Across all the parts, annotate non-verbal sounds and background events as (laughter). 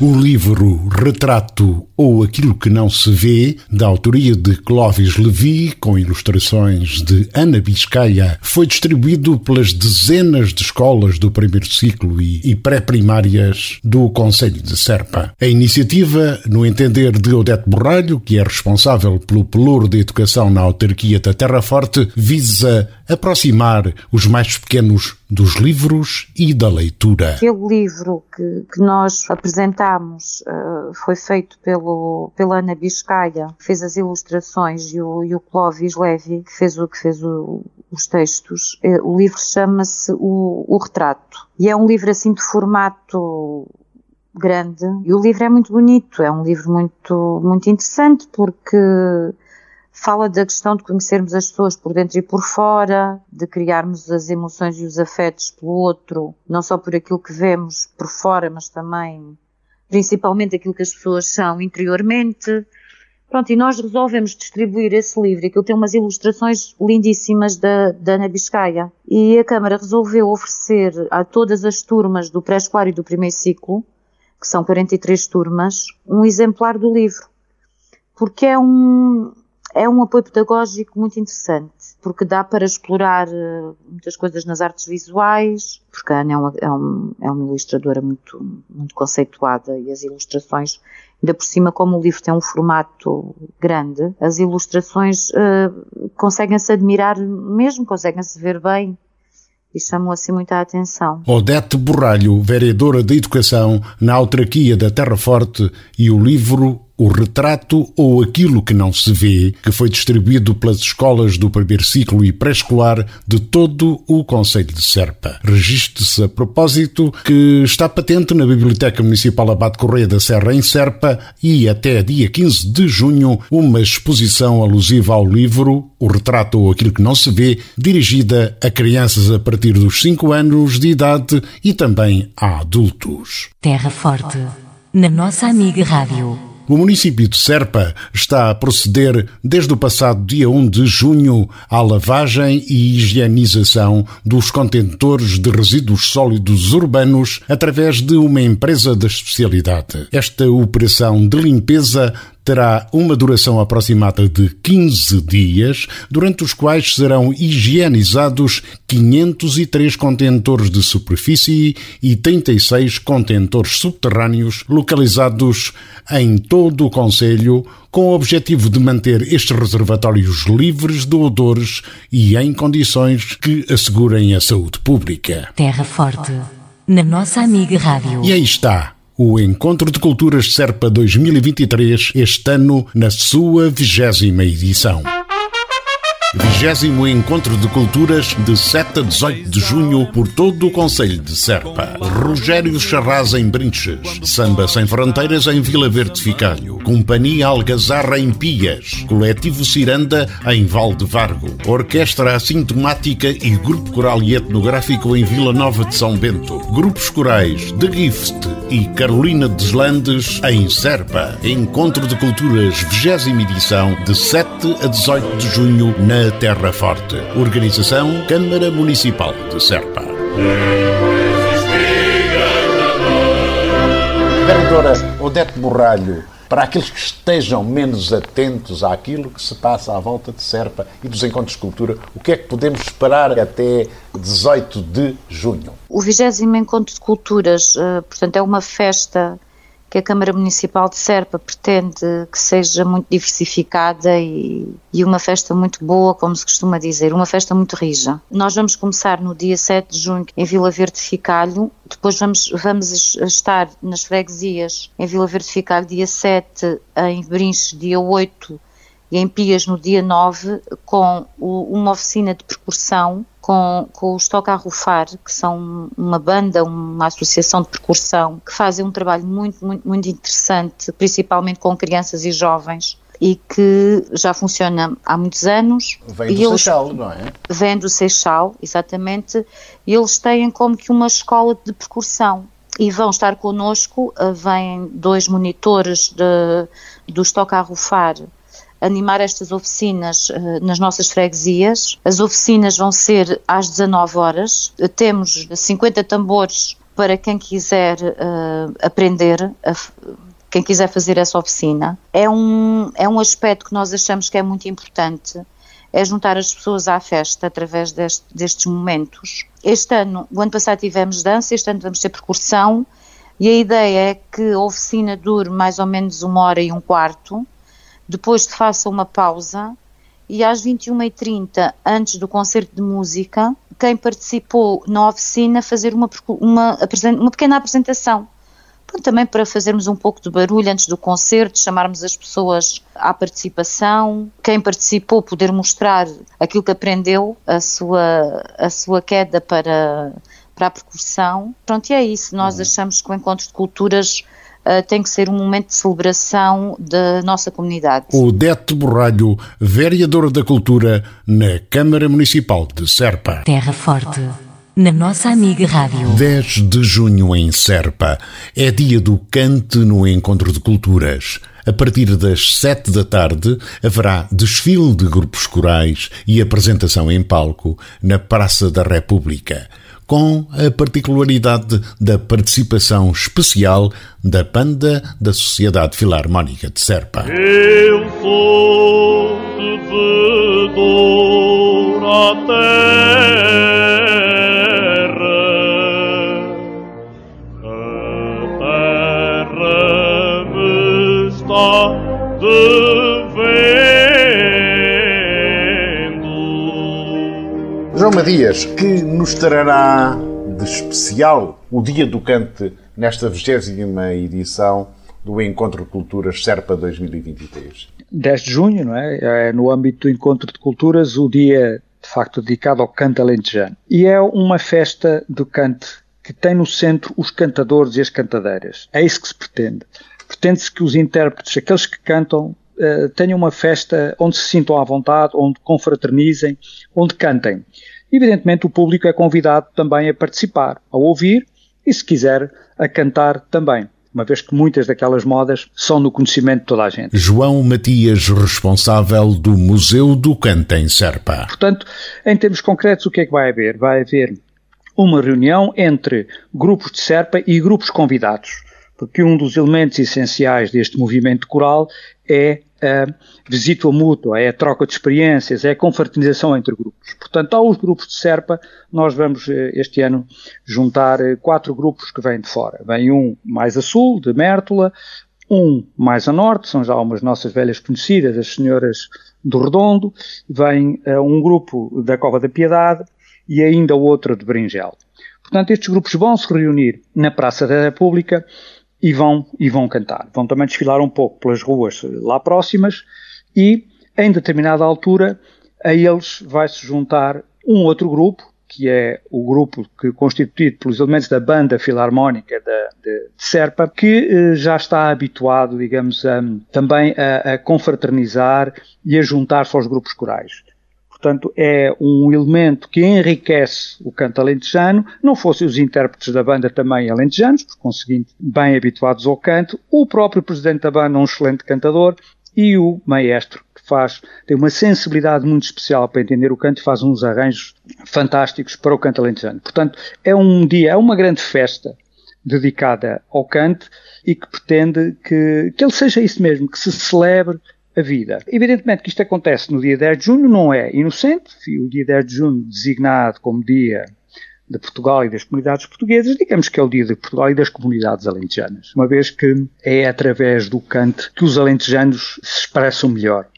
O livro Retrato ou Aquilo que Não Se Vê, da autoria de Clovis Levi, com ilustrações de Ana Biscaia, foi distribuído pelas dezenas de escolas do primeiro ciclo e pré-primárias do Conselho de Serpa. A iniciativa, no entender de Odete Borralho, que é responsável pelo pelouro de educação na autarquia da Terra Forte, visa aproximar os mais pequenos dos livros e da leitura. Aquele livro que, que nós apresentámos uh, foi feito pelo, pela Ana Biscaia, que fez as ilustrações, e o, e o Clóvis Levi, que fez, o, que fez o, os textos. Uh, o livro chama-se o, o Retrato. E é um livro assim de formato grande. E o livro é muito bonito, é um livro muito, muito interessante porque fala da questão de conhecermos as pessoas por dentro e por fora, de criarmos as emoções e os afetos pelo outro, não só por aquilo que vemos por fora, mas também, principalmente, aquilo que as pessoas são interiormente. Pronto, e nós resolvemos distribuir esse livro, aquilo tem umas ilustrações lindíssimas da, da Ana Biscaia, e a Câmara resolveu oferecer a todas as turmas do pré-escolar e do primeiro ciclo, que são 43 turmas, um exemplar do livro. Porque é um, é um apoio pedagógico muito interessante, porque dá para explorar uh, muitas coisas nas artes visuais, porque a Ana é uma, é, é uma ilustradora muito, muito conceituada e as ilustrações, ainda por cima, como o livro tem um formato grande, as ilustrações uh, conseguem-se admirar mesmo, conseguem-se ver bem e chamam assim muita atenção. Odete Borralho, vereadora de Educação na autarquia da Terra Forte e o livro o retrato ou aquilo que não se vê, que foi distribuído pelas escolas do primeiro ciclo e pré-escolar de todo o Conselho de Serpa. Registre-se a propósito que está patente na Biblioteca Municipal Abate Correia da Serra em Serpa e até dia 15 de junho uma exposição alusiva ao livro O Retrato ou Aquilo que Não Se Vê, dirigida a crianças a partir dos 5 anos de idade e também a adultos. Terra Forte, na nossa amiga Rádio. O município de Serpa está a proceder desde o passado dia 1 de junho à lavagem e higienização dos contentores de resíduos sólidos urbanos através de uma empresa da especialidade. Esta operação de limpeza terá uma duração aproximada de 15 dias, durante os quais serão higienizados 503 contentores de superfície e 36 contentores subterrâneos localizados em todo o Conselho, com o objetivo de manter estes reservatórios livres de odores e em condições que assegurem a saúde pública. Terra Forte, na nossa amiga Rádio. E aí está o Encontro de Culturas Serpa 2023, este ano na sua vigésima edição. Vigésimo Encontro de Culturas de 7 a 18 de junho por todo o Conselho de Serpa. Rogério Charraz em Brinches. Samba Sem Fronteiras em Vila Verde Ficalho. Companhia Algazarra em Pias. Coletivo Ciranda em Valde Vargo. Orquestra Assintomática e Grupo Coral e Etnográfico em Vila Nova de São Bento. Grupos corais The Gift e Carolina Deslandes em Serpa. Encontro de Culturas, vigésima edição de 7 a 18 de junho na na Terra Forte. Organização Câmara Municipal de Serpa. Vereadora Odete Borralho, para aqueles que estejam menos atentos àquilo que se passa à volta de Serpa e dos encontros de cultura, o que é que podemos esperar até 18 de junho? O 20 Encontro de Culturas, eh, portanto, é uma festa que a Câmara Municipal de Serpa pretende que seja muito diversificada e, e, uma festa muito boa, como se costuma dizer, uma festa muito rija. Nós vamos começar no dia 7 de junho em Vila Verde Ficalho, depois vamos, vamos estar nas freguesias em Vila Verde Ficalho dia 7, em Brinches dia 8 e em Pias no dia 9, com o, uma oficina de percussão com, com os Toca a Rufar, que são uma banda, uma associação de percussão, que fazem um trabalho muito, muito, muito interessante, principalmente com crianças e jovens. e que já funciona há muitos anos. Vem do eles, Seixal, não é? Vem do Seixal, exatamente. E eles têm como que uma escola de percussão e vão estar connosco, vêm dois monitores de, do Estoque a Rufar animar estas oficinas uh, nas nossas freguesias. As oficinas vão ser às 19 horas. Temos 50 tambores para quem quiser uh, aprender, a, quem quiser fazer essa oficina. É um, é um aspecto que nós achamos que é muito importante, é juntar as pessoas à festa através deste, destes momentos. Este ano, o ano passado tivemos dança, este ano vamos ter percussão, e a ideia é que a oficina dure mais ou menos uma hora e um quarto, depois se faça uma pausa, e às 21h30, antes do concerto de música, quem participou na oficina fazer uma, uma, uma pequena apresentação. Pronto, também para fazermos um pouco de barulho antes do concerto, chamarmos as pessoas à participação, quem participou poder mostrar aquilo que aprendeu, a sua, a sua queda para, para a percussão. Pronto, e é isso. Nós uhum. achamos que o Encontro de Culturas uh, tem que ser um momento de celebração da nossa comunidade. Odete Borralho, vereadora da Cultura na Câmara Municipal de Serpa. Terra Forte. Na nossa amiga Rádio. 10 de junho em Serpa. É dia do cante no Encontro de Culturas. A partir das sete da tarde haverá desfile de grupos corais e apresentação em palco na Praça da República com a particularidade da participação especial da banda da Sociedade Filarmónica de Serpa. Eu sou Madias, que nos trará de especial o Dia do Cante nesta 20 edição do Encontro de Culturas Serpa 2023? 10 de junho, não é? É no âmbito do Encontro de Culturas o dia, de facto, dedicado ao canto alentejano. E é uma festa do cante que tem no centro os cantadores e as cantadeiras. É isso que se pretende. Pretende-se que os intérpretes, aqueles que cantam, uh, tenham uma festa onde se sintam à vontade, onde confraternizem, onde cantem. Evidentemente, o público é convidado também a participar, a ouvir e, se quiser, a cantar também uma vez que muitas daquelas modas são no conhecimento de toda a gente. João Matias, responsável do Museu do Canto em Serpa. Portanto, em termos concretos, o que é que vai haver? Vai haver uma reunião entre grupos de Serpa e grupos convidados, porque um dos elementos essenciais deste movimento coral é a visita mútua, é a troca de experiências, é a confraternização entre grupos. Portanto, aos grupos de Serpa, nós vamos eh, este ano juntar eh, quatro grupos que vêm de fora. Vem um mais a sul, de Mértola, um mais a norte, são já umas nossas velhas conhecidas, as senhoras do Redondo, vem uh, um grupo da Cova da Piedade e ainda outro de Bringel. Portanto, estes grupos vão se reunir na Praça da República e vão, e vão cantar. Vão também desfilar um pouco pelas ruas lá próximas e, em determinada altura, a eles vai-se juntar um outro grupo, que é o grupo que constituído pelos elementos da banda filarmónica de, de, de Serpa, que eh, já está habituado, digamos, a, também a, a confraternizar e a juntar-se aos grupos corais. Portanto, é um elemento que enriquece o canto alentejano, não fossem os intérpretes da banda também alentejanos, por conseguinte, bem habituados ao canto, o próprio presidente da banda, um excelente cantador, e o maestro, que faz, tem uma sensibilidade muito especial para entender o canto e faz uns arranjos fantásticos para o canto alentejano. Portanto, é um dia, é uma grande festa dedicada ao canto e que pretende que, que ele seja isso mesmo, que se celebre a vida. Evidentemente que isto acontece no dia 10 de junho, não é inocente, o dia 10 de junho designado como dia de Portugal e das comunidades portuguesas, digamos que é o dia de Portugal e das comunidades alentejanas, uma vez que é através do canto que os alentejanos se expressam melhor.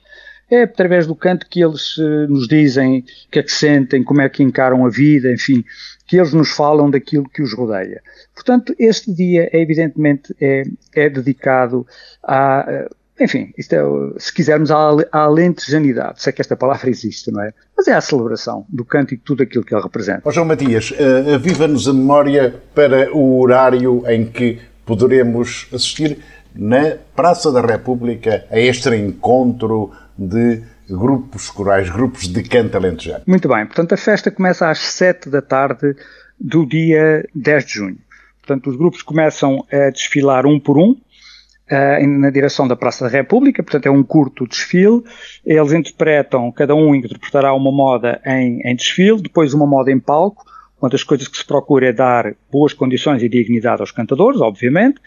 É através do canto que eles uh, nos dizem o que é que sentem, como é que encaram a vida, enfim, que eles nos falam daquilo que os rodeia. Portanto, este dia, é, evidentemente, é, é dedicado a, enfim, isto é, se quisermos, a, a alentejanidade, se é que esta palavra existe, não é? Mas é a celebração do canto e tudo aquilo que ele representa. Oh, João Matias, uh, aviva-nos a memória para o horário em que poderemos assistir na Praça da República a este encontro de grupos corais, grupos de canto alentejano? Muito bem, portanto a festa começa às 7 da tarde do dia 10 de junho. Portanto, os grupos começam a desfilar um por um, uh, na direção da Praça da República, portanto é um curto desfile. Eles interpretam, cada um interpretará uma moda em, em desfile, depois uma moda em palco. Uma das coisas que se procura é dar boas condições e dignidade aos cantadores, obviamente.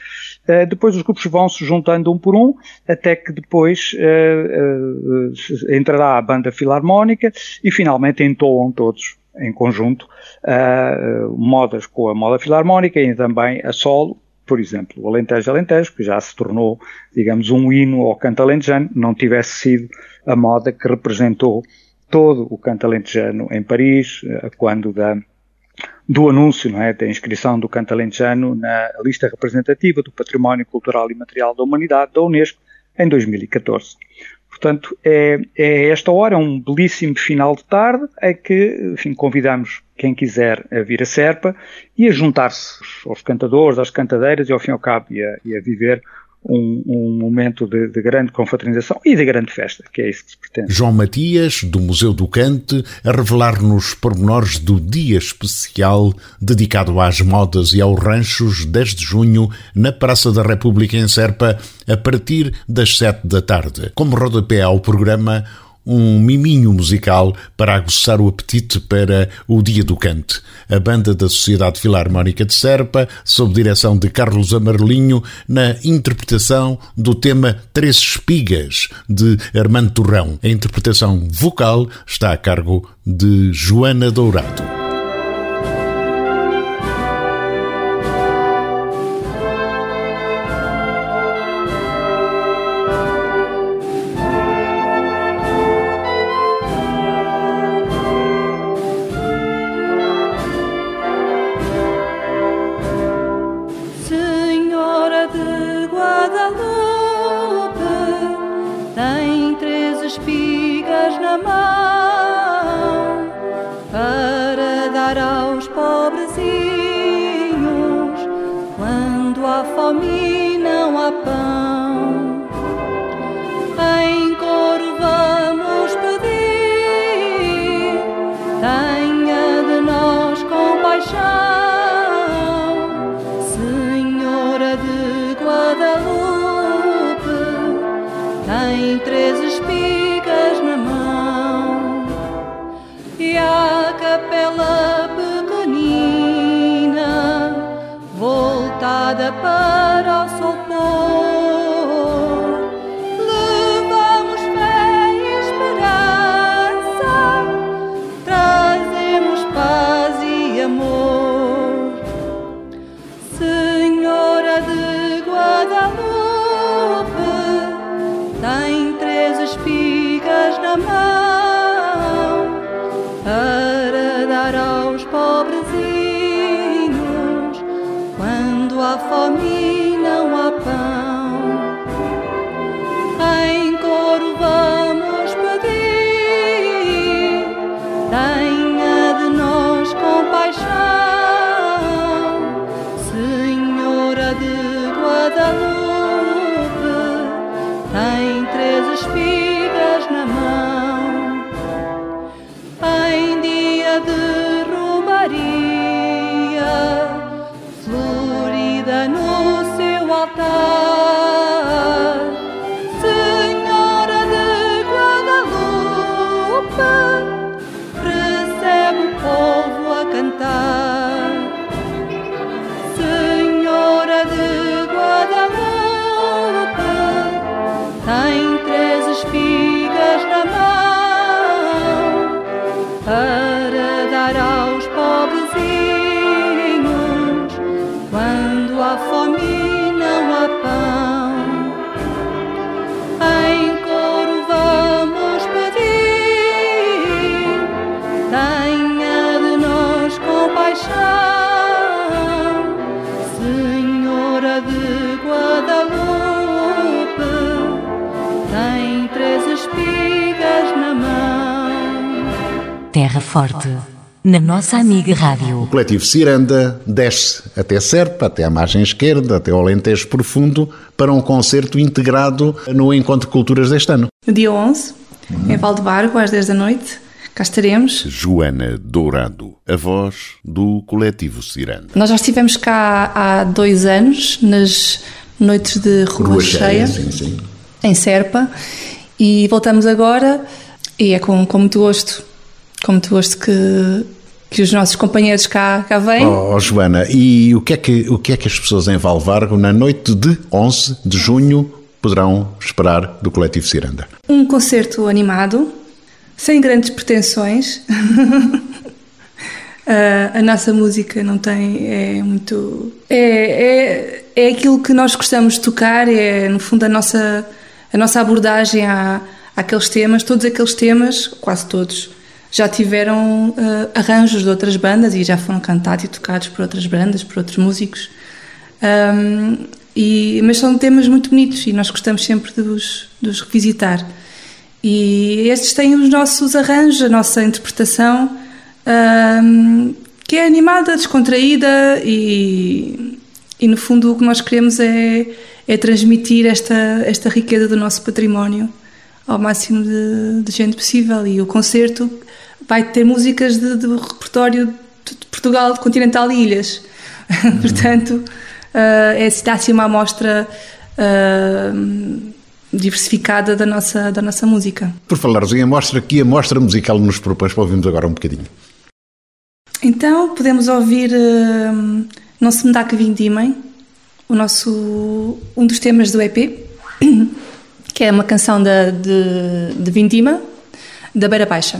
Uh, depois os grupos vão se juntando um por um, até que depois uh, uh, entrará a banda filarmónica e finalmente entoam todos em conjunto modas com a moda filarmónica e também a solo, por exemplo, o Alentejo Alentejo, que já se tornou, digamos, um hino ao canto alentejano, não tivesse sido a moda que representou todo o canto alentejano em Paris, eh, quando da, do anúncio não é, da inscrição do canto alentejano na lista representativa do Património Cultural e Material da Humanidade da Unesco em 2014. Portanto, é, é, esta hora, um belíssimo final de tarde, é que, enfim, convidamos quem quiser a vir a Serpa e a juntar-se aos cantadores, às cantadeiras e, ao fim e ao cabo, e a, e a viver um, um momento de, de, grande confraternização e de grande festa, que é isso que se pretende. João Matias, do Museu do Cante, a revelar-nos pormenores do dia especial dedicado às modas e aos ranchos 10 de junho na Praça da República em Serpa, a partir das 7 da tarde. Como rodapé ao programa, um miminho musical para aguçar o apetite para o Dia do Cante. A banda da Sociedade Filarmónica de Serpa, sob direção de Carlos Amarelinho, na interpretação do tema Três Espigas, de Armando Torrão. A interpretação vocal está a cargo de Joana Dourado. voltada para o sol. me. Be. Terra Forte. na nossa amiga Rádio. O coletivo Ciranda desce até Serpa, até a margem esquerda, até o Alentejo Profundo, para um concerto integrado no Encontro de Culturas deste ano. No dia 11, em Valdebargo, às 10 da noite, cá estaremos. Joana Dourado, a voz do coletivo Ciranda. Nós já estivemos cá há dois anos, nas noites de Rua, Rua Cheia, sim, sim. em Serpa, e voltamos agora, e é com, com muito gosto, com muito gosto que, que os nossos companheiros cá, cá vêm. Oh, Joana, e o que, é que, o que é que as pessoas em Valvargo, na noite de 11 de junho, poderão esperar do coletivo Ciranda? Um concerto animado, sem grandes pretensões. (laughs) Ah, a nossa música não tem. É muito. É, é, é aquilo que nós gostamos de tocar, é no fundo a nossa, a nossa abordagem à, àqueles temas. Todos aqueles temas, quase todos, já tiveram ah, arranjos de outras bandas e já foram cantados e tocados por outras bandas, por outros músicos. Um, e, mas são temas muito bonitos e nós gostamos sempre de os, de os revisitar. E estes têm os nossos arranjos, a nossa interpretação, um, que é animada, descontraída e, e, no fundo, o que nós queremos é, é transmitir esta, esta riqueza do nosso património ao máximo de, de gente possível. E o concerto vai ter músicas de, do repertório de Portugal, continental e ilhas. (laughs) Portanto, uh, é dá-se uma amostra. Uh, diversificada da nossa, da nossa música. Por falares em amostra, que amostra musical nos propões para ouvirmos agora um bocadinho? Então, podemos ouvir uh, Não Se Me Dá Que Vindimem, o nosso, um dos temas do EP, (coughs) que é uma canção da, de, de Vindima, da Beira Baixa.